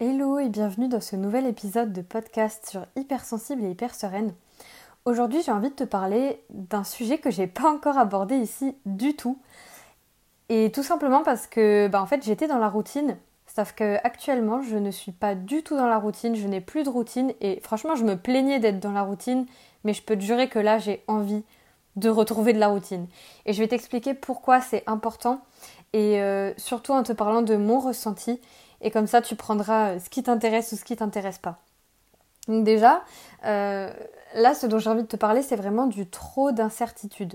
Hello et bienvenue dans ce nouvel épisode de podcast sur hypersensible et hyper sereine. Aujourd'hui, j'ai envie de te parler d'un sujet que j'ai pas encore abordé ici du tout. Et tout simplement parce que bah, en fait, j'étais dans la routine, sauf que actuellement, je ne suis pas du tout dans la routine, je n'ai plus de routine et franchement, je me plaignais d'être dans la routine, mais je peux te jurer que là, j'ai envie de retrouver de la routine. Et je vais t'expliquer pourquoi c'est important et euh, surtout en te parlant de mon ressenti et comme ça tu prendras euh, ce qui t'intéresse ou ce qui t'intéresse pas. Donc déjà, euh, là ce dont j'ai envie de te parler c'est vraiment du trop d'incertitude.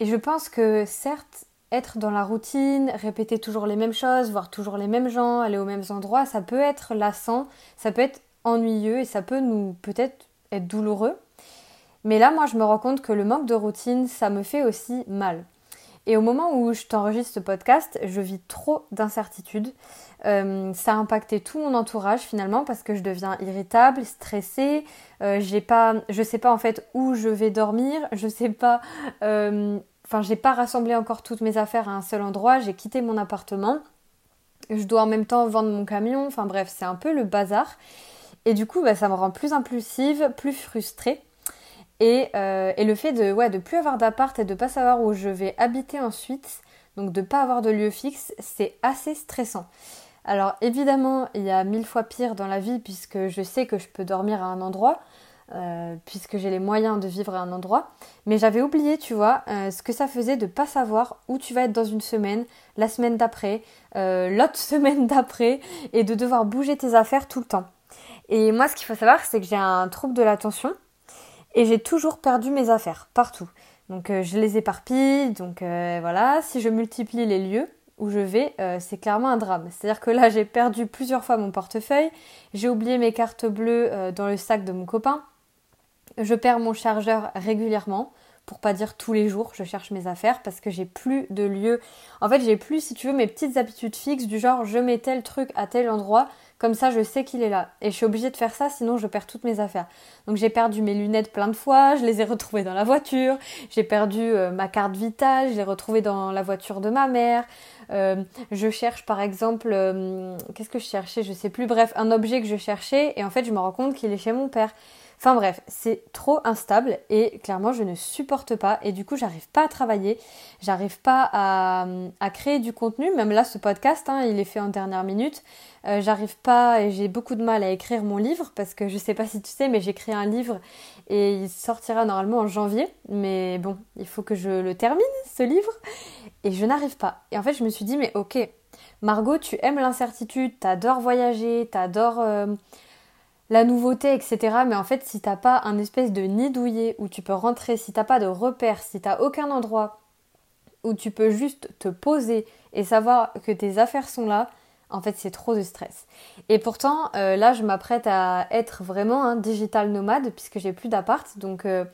Et je pense que certes, être dans la routine, répéter toujours les mêmes choses, voir toujours les mêmes gens, aller aux mêmes endroits, ça peut être lassant, ça peut être ennuyeux et ça peut nous peut-être être douloureux. Mais là, moi, je me rends compte que le manque de routine, ça me fait aussi mal. Et au moment où je t'enregistre ce podcast, je vis trop d'incertitudes. Euh, ça a impacté tout mon entourage finalement parce que je deviens irritable, stressée. Euh, j'ai pas, je sais pas en fait où je vais dormir. Je sais pas. Euh, enfin, j'ai pas rassemblé encore toutes mes affaires à un seul endroit. J'ai quitté mon appartement. Je dois en même temps vendre mon camion. Enfin bref, c'est un peu le bazar. Et du coup, bah, ça me rend plus impulsive, plus frustrée. Euh, et, le fait de ouais, de plus avoir d'appart et de pas savoir où je vais habiter ensuite, donc de pas avoir de lieu fixe, c'est assez stressant. Alors évidemment, il y a mille fois pire dans la vie puisque je sais que je peux dormir à un endroit, euh, puisque j'ai les moyens de vivre à un endroit. Mais j'avais oublié, tu vois, euh, ce que ça faisait de pas savoir où tu vas être dans une semaine, la semaine d'après, l'autre semaine d'après, et de devoir bouger tes affaires tout le temps. Et moi, ce qu'il faut savoir, c'est que j'ai un trouble de l'attention et j'ai toujours perdu mes affaires partout. Donc euh, je les éparpille, donc euh, voilà, si je multiplie les lieux où je vais, euh, c'est clairement un drame. C'est-à-dire que là j'ai perdu plusieurs fois mon portefeuille, j'ai oublié mes cartes bleues dans le sac de mon copain, je perds mon chargeur régulièrement, pour pas dire tous les jours, je cherche mes affaires parce que j'ai plus de lieu. En fait, j'ai plus, si tu veux, mes petites habitudes fixes du genre je mets tel truc à tel endroit, comme ça je sais qu'il est là. Et je suis obligée de faire ça, sinon je perds toutes mes affaires. Donc j'ai perdu mes lunettes plein de fois, je les ai retrouvées dans la voiture, j'ai perdu euh, ma carte vitale, je l'ai retrouvée dans la voiture de ma mère. Euh, je cherche par exemple, euh, qu'est-ce que je cherchais? Je sais plus, bref, un objet que je cherchais et en fait je me rends compte qu'il est chez mon père. Enfin bref, c'est trop instable et clairement je ne supporte pas et du coup j'arrive pas à travailler, j'arrive pas à, créer du contenu, même là ce podcast hein, il est fait en dernière minute, euh, j'arrive pas et j'ai beaucoup de mal à écrire mon livre parce que je sais pas si tu sais mais créé un livre et il sortira normalement en janvier. Mais bon il faut que je le termine ce livre. Et je n'arrive pas. Et en fait je me suis dit mais ok Margot tu aimes l'incertitude, t'adores voyager, t'adores... Euh, la nouveauté, etc. Mais en fait, si t'as pas un espèce de nid douillet où tu peux rentrer, si t'as pas de repères, si t'as aucun endroit où tu peux juste te poser et savoir que tes affaires sont là, en fait, c'est trop de stress. Et pourtant, euh, là, je m'apprête à être vraiment un digital nomade puisque j'ai plus d'appart. Donc, euh,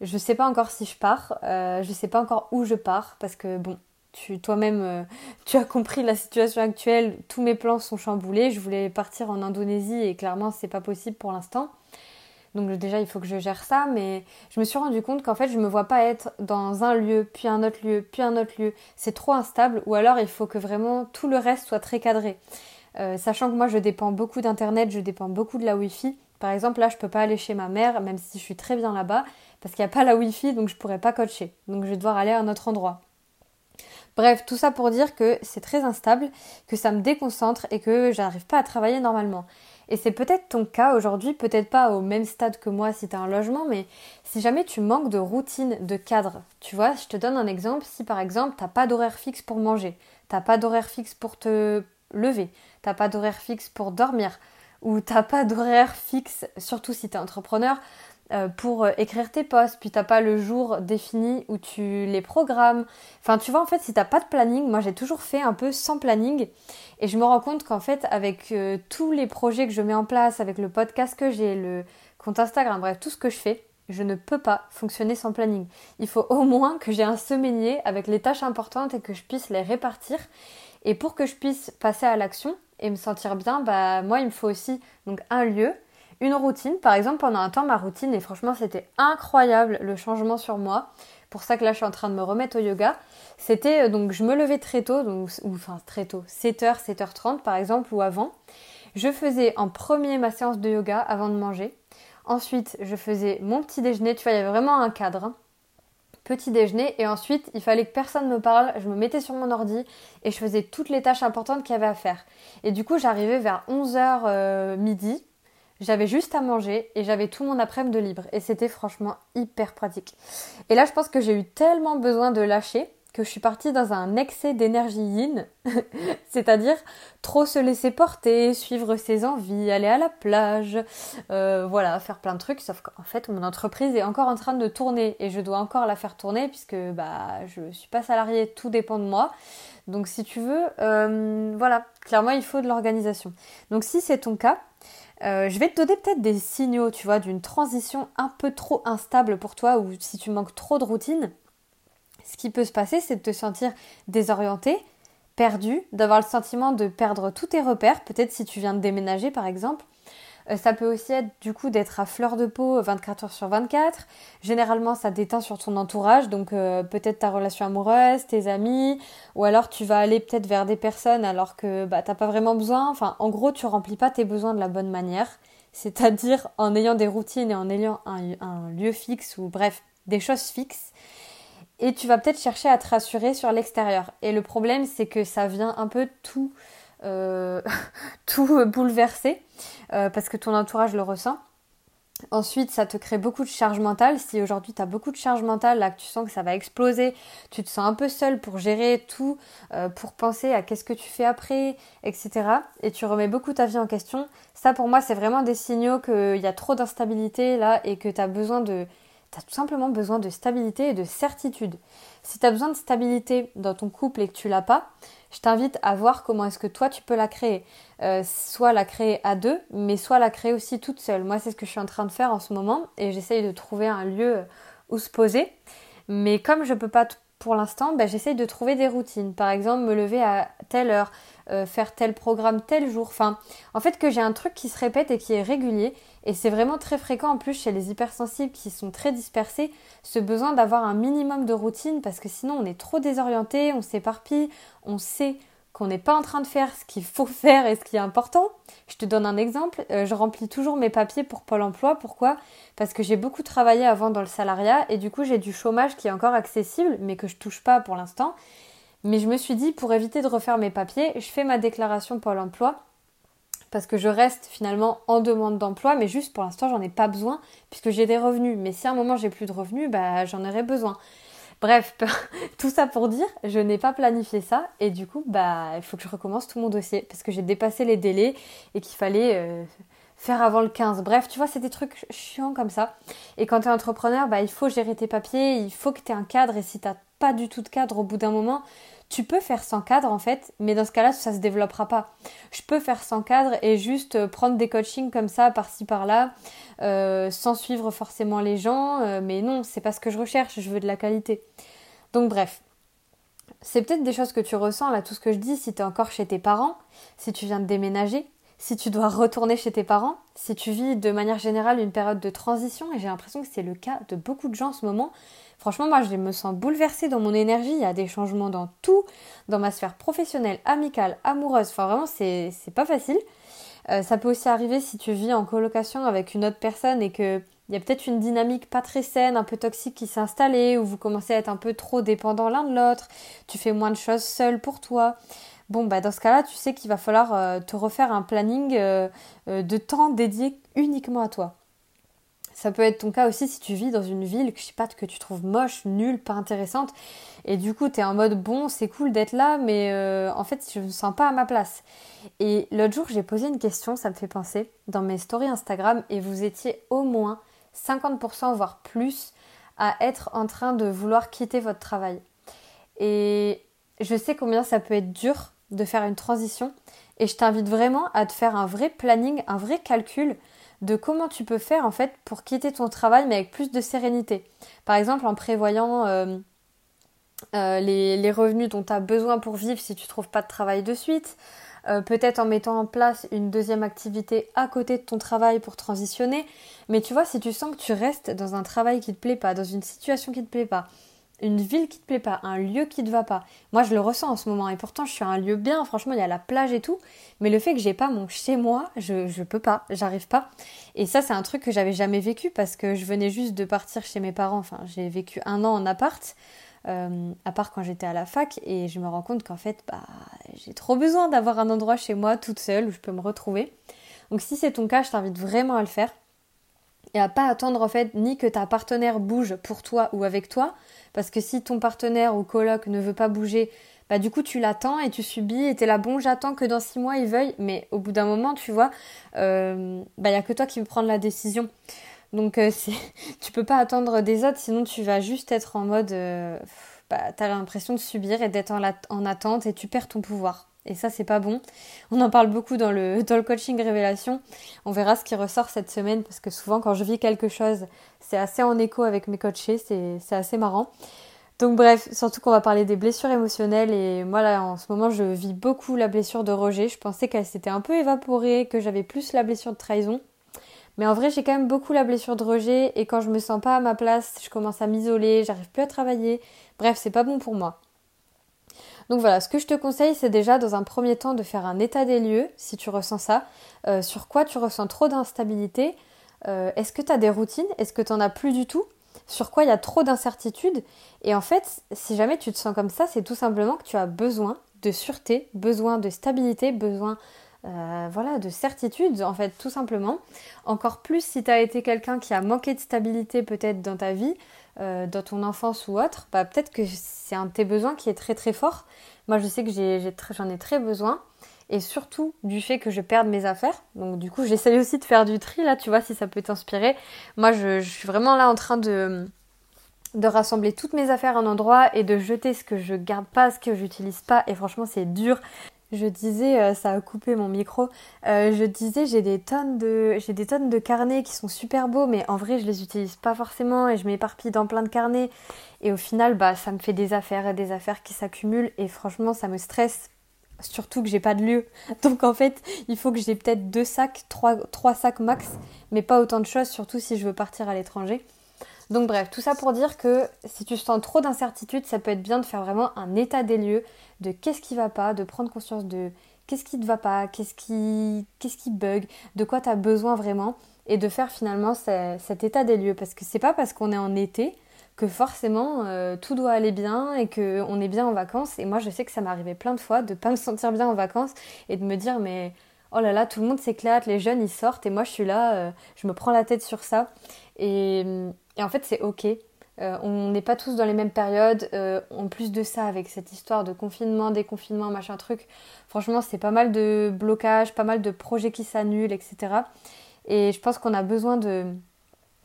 je sais pas encore si je pars. Euh, je sais pas encore où je pars parce que, bon, toi-même, euh, tu as compris la situation actuelle. Tous mes plans sont chamboulés. Je voulais partir en Indonésie et clairement, c'est pas possible pour l'instant. Donc déjà, il faut que je gère ça, mais je me suis rendu compte qu'en fait, je me vois pas être dans un lieu, puis un autre lieu, puis un autre lieu. C'est trop instable, ou alors il faut que vraiment tout le reste soit très cadré. Euh, sachant que moi, je dépends beaucoup d'internet, je dépends beaucoup de la Wi-Fi. Par exemple, là, je peux pas aller chez ma mère, même si je suis très bien là-bas, parce qu'il n'y a pas la Wi-Fi, donc je pourrais pas coacher. Donc je vais devoir aller à un autre endroit. Bref, tout ça pour dire que c'est très instable, que ça me déconcentre et que j'arrive pas à travailler normalement. Et c'est peut-être ton cas aujourd'hui, peut-être pas au même stade que moi si tu as un logement, mais si jamais tu manques de routine, de cadre, tu vois, je te donne un exemple, si par exemple t'as pas d'horaire fixe pour manger, t'as pas d'horaire fixe pour te lever, t'as pas d'horaire fixe pour dormir, ou t'as pas d'horaire fixe, surtout si tu es entrepreneur, pour euh, écrire tes posts, puis t'as pas le jour défini où tu les programmes. Enfin, tu vois, en fait, si t'as pas de planning, moi j'ai toujours fait un peu sans planning, et je me rends compte qu'en fait, avec euh, tous les projets que je mets en place, avec le podcast que j'ai, le compte Instagram, bref, tout ce que je fais, je ne peux pas fonctionner sans planning. Il faut au moins que j'ai un semainier avec les tâches importantes et que je puisse les répartir. Et pour que je puisse passer à l'action et me sentir bien, bah moi il me faut aussi donc un lieu, une routine. Par exemple, pendant un temps, ma routine, et franchement, c'était incroyable le changement sur moi. Pour ça que là, je suis en train de me remettre au yoga. C'était euh, donc, je me levais très tôt, donc, ou enfin très tôt, 7h, 7h30 par exemple, ou avant. Je faisais en premier ma séance de yoga avant de manger. Ensuite, je faisais mon petit déjeuner. Tu vois, il y avait vraiment un cadre. Hein. Petit déjeuner. Et ensuite, il fallait que personne me parle. Je me mettais sur mon ordi et je faisais toutes les tâches importantes qu'il y avait à faire. Et du coup, j'arrivais vers 11h euh, midi. J'avais juste à manger et j'avais tout mon après-midi de libre. Et c'était franchement hyper pratique. Et là, je pense que j'ai eu tellement besoin de lâcher que je suis partie dans un excès d'énergie yin, c'est-à-dire trop se laisser porter, suivre ses envies, aller à la plage, euh, voilà, faire plein de trucs, sauf qu'en fait mon entreprise est encore en train de tourner et je dois encore la faire tourner puisque bah je suis pas salariée, tout dépend de moi. Donc si tu veux, euh, voilà, clairement il faut de l'organisation. Donc si c'est ton cas, euh, je vais te donner peut-être des signaux, tu vois, d'une transition un peu trop instable pour toi ou si tu manques trop de routine ce qui peut se passer, c'est de te sentir désorienté, perdu, d'avoir le sentiment de perdre tous tes repères, peut-être si tu viens de déménager par exemple. Euh, ça peut aussi être du coup d'être à fleur de peau 24 heures sur 24. Généralement, ça déteint sur ton entourage, donc euh, peut-être ta relation amoureuse, tes amis, ou alors tu vas aller peut-être vers des personnes alors que bah, t'as pas vraiment besoin. Enfin, en gros, tu remplis pas tes besoins de la bonne manière, c'est-à-dire en ayant des routines et en ayant un lieu fixe ou bref, des choses fixes et tu vas peut-être chercher à te rassurer sur l'extérieur. Et le problème, c'est que ça vient un peu tout, euh, tout bouleverser euh, parce que ton entourage le ressent. Ensuite, ça te crée beaucoup de charge mentale. Si aujourd'hui tu as beaucoup de charge mentale, là que tu sens que ça va exploser, tu te sens un peu seul pour gérer tout, euh, pour penser à qu'est-ce que tu fais après, etc. Et tu remets beaucoup ta vie en question. Ça pour moi, c'est vraiment des signaux qu'il y a trop d'instabilité là et que tu as besoin de tout simplement besoin de stabilité et de certitude. Si tu as besoin de stabilité dans ton couple et que tu l'as pas, je t'invite à voir comment est-ce que toi tu peux la créer. Euh, soit la créer à deux, mais soit la créer aussi toute seule. Moi, c'est ce que je suis en train de faire en ce moment et j'essaye de trouver un lieu où se poser. Mais comme je peux pas pour l'instant, ben, j'essaye de trouver des routines. Par exemple, me lever à telle heure, euh, faire tel programme tel jour. Enfin, en fait, que j'ai un truc qui se répète et qui est régulier. Et c'est vraiment très fréquent en plus chez les hypersensibles qui sont très dispersés, ce besoin d'avoir un minimum de routine parce que sinon on est trop désorienté, on s'éparpille, on sait qu'on n'est pas en train de faire ce qu'il faut faire et ce qui est important. Je te donne un exemple, euh, je remplis toujours mes papiers pour Pôle Emploi. Pourquoi? Parce que j'ai beaucoup travaillé avant dans le salariat et du coup j'ai du chômage qui est encore accessible mais que je touche pas pour l'instant. Mais je me suis dit pour éviter de refaire mes papiers, je fais ma déclaration Pôle Emploi parce que je reste finalement en demande d'emploi, mais juste pour l'instant j'en ai pas besoin puisque j'ai des revenus. Mais si à un moment j'ai plus de revenus, bah j'en aurai besoin. Bref, tout ça pour dire, je n'ai pas planifié ça et du coup, bah, il faut que je recommence tout mon dossier parce que j'ai dépassé les délais et qu'il fallait euh, faire avant le 15. Bref, tu vois, c'est des trucs chiants comme ça. Et quand tu es entrepreneur, bah, il faut gérer tes papiers, il faut que tu aies un cadre et si tu pas du tout de cadre au bout d'un moment, tu peux faire sans cadre en fait, mais dans ce cas-là, ça se développera pas. Je peux faire sans cadre et juste euh, prendre des coachings comme ça, par-ci par-là, euh, sans suivre forcément les gens, euh, mais non, c'est pas ce que je recherche, je veux de la qualité. Donc bref, c'est peut-être des choses que tu ressens là, tout ce que je dis, si tu es encore chez tes parents, si tu viens de déménager, si tu dois retourner chez tes parents, si tu vis de manière générale une période de transition, et j'ai l'impression que c'est le cas de beaucoup de gens en ce moment, Franchement, moi, je me sens bouleversée dans mon énergie. Il y a des changements dans tout, dans ma sphère professionnelle, amicale, amoureuse. Enfin, vraiment, c'est pas facile. Euh, ça peut aussi arriver si tu vis en colocation avec une autre personne et que il y a peut-être une dynamique pas très saine, un peu toxique qui s'est installée, ou vous commencez à être un peu trop dépendants l'un de l'autre, tu fais moins de choses seul pour toi. Bon, bah dans ce cas-là, tu sais qu'il va falloir euh, te refaire un planning euh, de temps dédié uniquement à toi. Ça peut être ton cas aussi si tu vis dans une ville que je que tu trouves moche, nulle, pas intéressante et du coup tu es en mode bon, c'est cool d'être là mais euh, en fait je me sens pas à ma place. Et l'autre jour, j'ai posé une question, ça me fait penser dans mes stories Instagram et vous étiez au moins 50% voire plus à être en train de vouloir quitter votre travail. Et je sais combien ça peut être dur de faire une transition et je t'invite vraiment à te faire un vrai planning, un vrai calcul de comment tu peux faire en fait pour quitter ton travail mais avec plus de sérénité. Par exemple en prévoyant euh, euh, les, revenus dont tu as besoin pour vivre si tu trouves pas de travail de suite, euh, peut-être en mettant en place une deuxième activité à côté de ton travail pour transitionner. Mais tu vois, si tu sens que tu restes dans un travail qui te plaît pas, dans une situation qui te plaît pas, une ville qui te plaît pas, un lieu qui te va pas. Moi, je le ressens en ce moment et pourtant, je suis un lieu bien. Franchement, il y a la plage et tout. Mais le fait que j'ai pas mon chez moi, je, je peux pas, j'arrive pas. Et ça, c'est un truc que j'avais jamais vécu parce que je venais juste de partir chez mes parents. Enfin, j'ai vécu un an en appart. Euh, à part quand j'étais à la fac, et je me rends compte qu'en fait, bah, j'ai trop besoin d'avoir un endroit chez moi toute seule où je peux me retrouver. Donc si c'est ton cas, je t'invite vraiment à le faire et à pas attendre en fait ni que ta partenaire bouge pour toi ou avec toi, parce que si ton partenaire ou coloc ne veut pas bouger, bah du coup tu l'attends et tu subis et t'es là bon j'attends que dans six mois il veuille, mais au bout d'un moment tu vois, euh, bah il y a que toi qui veux prendre la décision. Donc euh, tu peux pas attendre des autres, sinon tu vas juste être en mode, euh, bah, t'as l'impression de subir et d'être en, en attente et tu perds ton pouvoir. Et ça, c'est pas bon. On en parle beaucoup dans le, coaching révélation. On verra ce qui ressort cette semaine parce que souvent, quand je vis quelque chose, c'est assez en écho avec mes coachés. C'est assez marrant. Donc, bref, surtout qu'on va parler des blessures émotionnelles. Et moi, là, en ce moment, je vis beaucoup la blessure de rejet. Je pensais qu'elle s'était un peu évaporée, que j'avais plus la blessure de trahison. Mais en vrai, j'ai quand même beaucoup la blessure de rejet. Et quand je me sens pas à ma place, je commence à m'isoler, j'arrive plus à travailler. Bref, c'est pas bon pour moi. Donc voilà, ce que je te conseille, c'est déjà dans un premier temps de faire un état des lieux, si tu ressens ça, euh, sur quoi tu ressens trop d'instabilité, euh, est-ce que tu as des routines, est-ce que tu n'en as plus du tout, sur quoi il y a trop d'incertitudes, et en fait, si jamais tu te sens comme ça, c'est tout simplement que tu as besoin de sûreté, besoin de stabilité, besoin euh, voilà, de certitude, en fait, tout simplement. Encore plus si tu as été quelqu'un qui a manqué de stabilité peut-être dans ta vie, euh, dans ton enfance ou autre, bah, peut-être que c'est un de tes besoins qui est très très fort. Moi, je sais que j'en ai, très besoin. Et surtout du fait que je perde mes affaires. Donc du coup, j'essaye aussi de faire du tri, là, tu vois, si ça peut t'inspirer. Moi, je, suis vraiment là en train de, de rassembler toutes mes affaires à un endroit et de jeter ce que je garde pas, ce que j'utilise pas. Et franchement, c'est dur. Je disais, euh, ça a coupé mon micro. Euh, je disais, j'ai des tonnes de, j'ai des tonnes de carnets qui sont super beaux, mais en vrai, je les utilise pas forcément et je m'éparpille dans plein de carnets. Et au final, bah, ça me fait des affaires et des affaires qui s'accumulent et franchement, ça me stresse. Surtout que j'ai pas de lieu. Donc en fait, il faut que j'ai peut-être deux sacs, trois, trois sacs max, mais pas autant de choses, surtout si je veux partir à l'étranger. Donc bref, tout ça pour dire que si tu sens trop d'incertitude, ça peut être bien de faire vraiment un état des lieux de qu'est-ce qui va pas, de prendre conscience de qu'est-ce qui te va pas, qu'est-ce qui, qu'est-ce qui bug, de quoi tu as besoin vraiment, et de faire finalement cet état des lieux. Parce que c'est pas parce qu'on est en été que forcément euh, tout doit aller bien et qu'on est bien en vacances. Et moi je sais que ça arrivé plein de fois de pas me sentir bien en vacances et de me dire mais oh là là, tout le monde s'éclate, les jeunes ils sortent et moi je suis là, euh, je me prends la tête sur ça. Et, et en fait c'est ok. Euh, on n'est pas tous dans les mêmes périodes. Euh, en plus de ça, avec cette histoire de confinement, déconfinement, machin truc, franchement, c'est pas mal de blocages, pas mal de projets qui s'annulent, etc. Et je pense qu'on a besoin de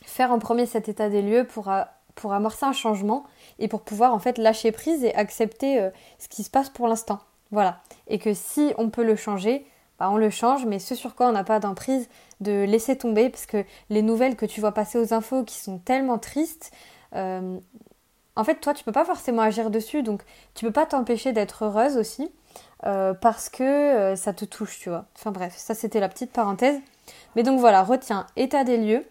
faire en premier cet état des lieux pour, pour amorcer un changement et pour pouvoir en fait lâcher prise et accepter euh, ce qui se passe pour l'instant. Voilà. Et que si on peut le changer, bah, on le change, mais ce sur quoi on n'a pas d'emprise, de laisser tomber, parce que les nouvelles que tu vois passer aux infos qui sont tellement tristes, euh, en fait, toi, tu peux pas forcément agir dessus, donc tu peux pas t'empêcher d'être heureuse aussi, euh, parce que euh, ça te touche, tu vois. Enfin bref, ça c'était la petite parenthèse. Mais donc voilà, retiens état des lieux,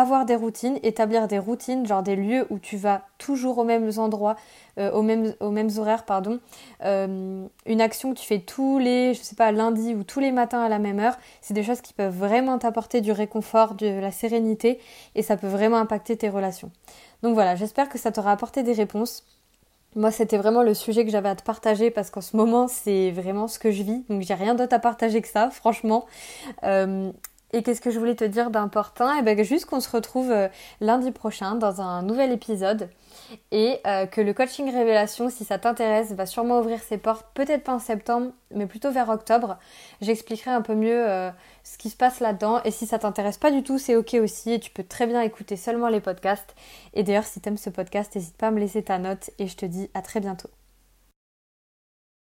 avoir des routines, établir des routines, genre des lieux où tu vas toujours aux mêmes endroits, euh, aux, mêmes, horaires, pardon. Euh, une action que tu fais tous les, je sais pas, lundi ou tous les matins à la même heure, c'est des choses qui peuvent vraiment t'apporter du réconfort, de la sérénité et ça peut vraiment impacter tes relations. Donc voilà, j'espère que ça t'aura apporté des réponses. Moi, c'était vraiment le sujet que j'avais à te partager parce qu'en ce moment, c'est vraiment ce que je vis. Donc, j'ai rien d'autre à partager que ça, franchement. Euh, et qu'est-ce que je voulais te dire d'important? Eh bien, juste qu'on se retrouve euh, lundi prochain dans un nouvel épisode et euh, que le coaching révélation, si ça t'intéresse, va sûrement ouvrir ses portes, peut-être pas en septembre, mais plutôt vers octobre. J'expliquerai un peu mieux euh, ce qui se passe là-dedans et si ça t'intéresse pas du tout, c'est ok aussi et tu peux très bien écouter seulement les podcasts. Et d'ailleurs, si t'aimes ce podcast, n'hésite pas à me laisser ta note et je te dis à très bientôt.